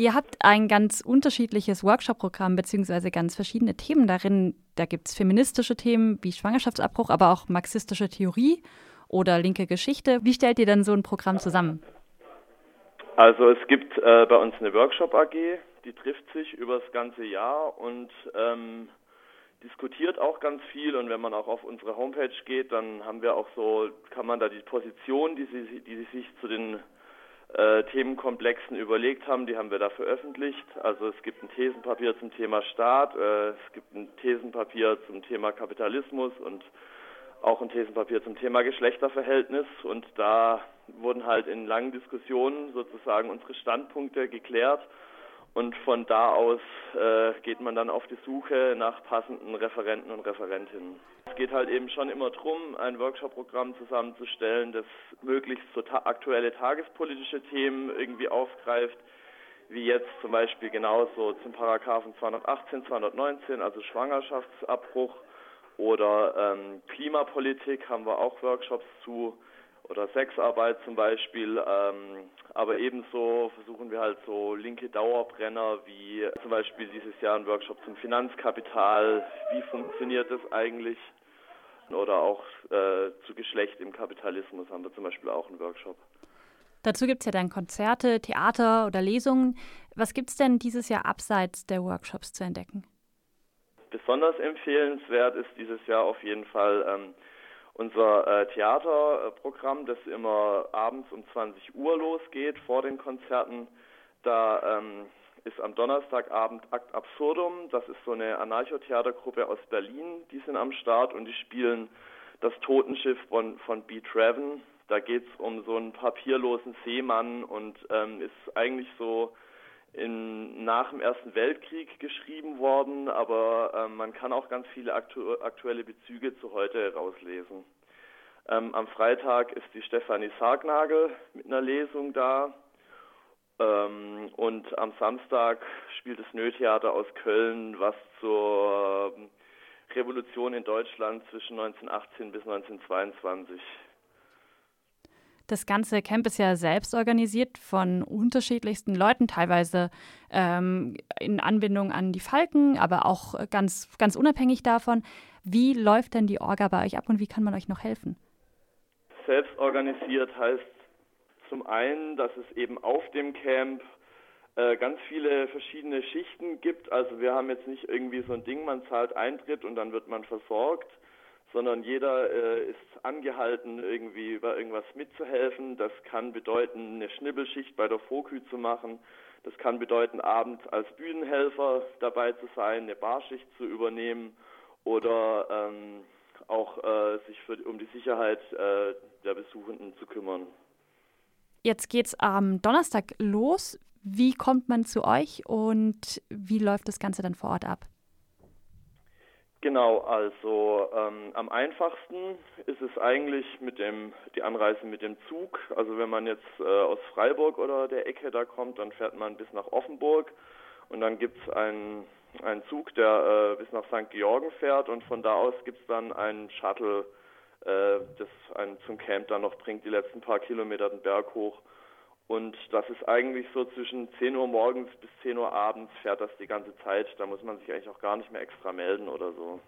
Ihr habt ein ganz unterschiedliches Workshop-Programm beziehungsweise ganz verschiedene Themen darin. Da gibt es feministische Themen wie Schwangerschaftsabbruch, aber auch marxistische Theorie oder linke Geschichte. Wie stellt ihr denn so ein Programm zusammen? Also es gibt äh, bei uns eine Workshop AG, die trifft sich über das ganze Jahr und ähm, diskutiert auch ganz viel und wenn man auch auf unsere Homepage geht, dann haben wir auch so, kann man da die Position, die sie, die sie sich zu den äh, Themenkomplexen überlegt haben, die haben wir da veröffentlicht. Also es gibt ein Thesenpapier zum Thema Staat, äh, es gibt ein Thesenpapier zum Thema Kapitalismus und auch ein Thesenpapier zum Thema Geschlechterverhältnis und da wurden halt in langen Diskussionen sozusagen unsere Standpunkte geklärt und von da aus äh, geht man dann auf die Suche nach passenden Referenten und Referentinnen. Es geht halt eben schon immer darum, ein Workshop-Programm zusammenzustellen, das möglichst so ta aktuelle tagespolitische Themen irgendwie aufgreift, wie jetzt zum Beispiel genauso zum Paragraphen 218, 219, also Schwangerschaftsabbruch oder ähm, Klimapolitik haben wir auch Workshops zu oder Sexarbeit zum Beispiel. Ähm, aber ebenso versuchen wir halt so linke Dauerbrenner wie zum Beispiel dieses Jahr ein Workshop zum Finanzkapital. Wie funktioniert das eigentlich? Oder auch äh, zu Geschlecht im Kapitalismus haben wir zum Beispiel auch einen Workshop. Dazu gibt es ja dann Konzerte, Theater oder Lesungen. Was gibt es denn dieses Jahr abseits der Workshops zu entdecken? Besonders empfehlenswert ist dieses Jahr auf jeden Fall ähm, unser äh, Theaterprogramm, das immer abends um 20 Uhr losgeht vor den Konzerten. Da ähm, ist am Donnerstagabend Akt Absurdum. Das ist so eine Anarcho-Theatergruppe aus Berlin. Die sind am Start und die spielen das Totenschiff von, von B. Traven. Da geht es um so einen papierlosen Seemann und ähm, ist eigentlich so in, nach dem Ersten Weltkrieg geschrieben worden, aber ähm, man kann auch ganz viele aktu aktuelle Bezüge zu heute rauslesen. Ähm, am Freitag ist die Stefanie Sargnagel mit einer Lesung da. Ähm, und am Samstag spielt das Nötheater aus Köln, was zur ähm, Revolution in Deutschland zwischen 1918 bis 1922 das ganze Camp ist ja selbst organisiert von unterschiedlichsten Leuten, teilweise ähm, in Anbindung an die Falken, aber auch ganz, ganz unabhängig davon. Wie läuft denn die Orga bei euch ab und wie kann man euch noch helfen? Selbst organisiert heißt zum einen, dass es eben auf dem Camp äh, ganz viele verschiedene Schichten gibt. Also wir haben jetzt nicht irgendwie so ein Ding, man zahlt Eintritt und dann wird man versorgt, sondern jeder äh, ist angehalten, irgendwie bei irgendwas mitzuhelfen. Das kann bedeuten, eine Schnibbelschicht bei der Vorkü zu machen. Das kann bedeuten, abends als Bühnenhelfer dabei zu sein, eine Barschicht zu übernehmen oder ähm, auch äh, sich für, um die Sicherheit äh, der Besuchenden zu kümmern. Jetzt geht es am Donnerstag los. Wie kommt man zu euch und wie läuft das Ganze dann vor Ort ab? Genau, also ähm, am einfachsten ist es eigentlich mit dem die Anreise mit dem Zug. Also wenn man jetzt äh, aus Freiburg oder der Ecke da kommt, dann fährt man bis nach Offenburg und dann gibt's einen einen Zug, der äh, bis nach St. Georgen fährt und von da aus gibt's dann einen Shuttle, äh, das einen zum Camp dann noch bringt, die letzten paar Kilometer den Berg hoch. Und das ist eigentlich so zwischen 10 Uhr morgens bis 10 Uhr abends fährt das die ganze Zeit. Da muss man sich eigentlich auch gar nicht mehr extra melden oder so.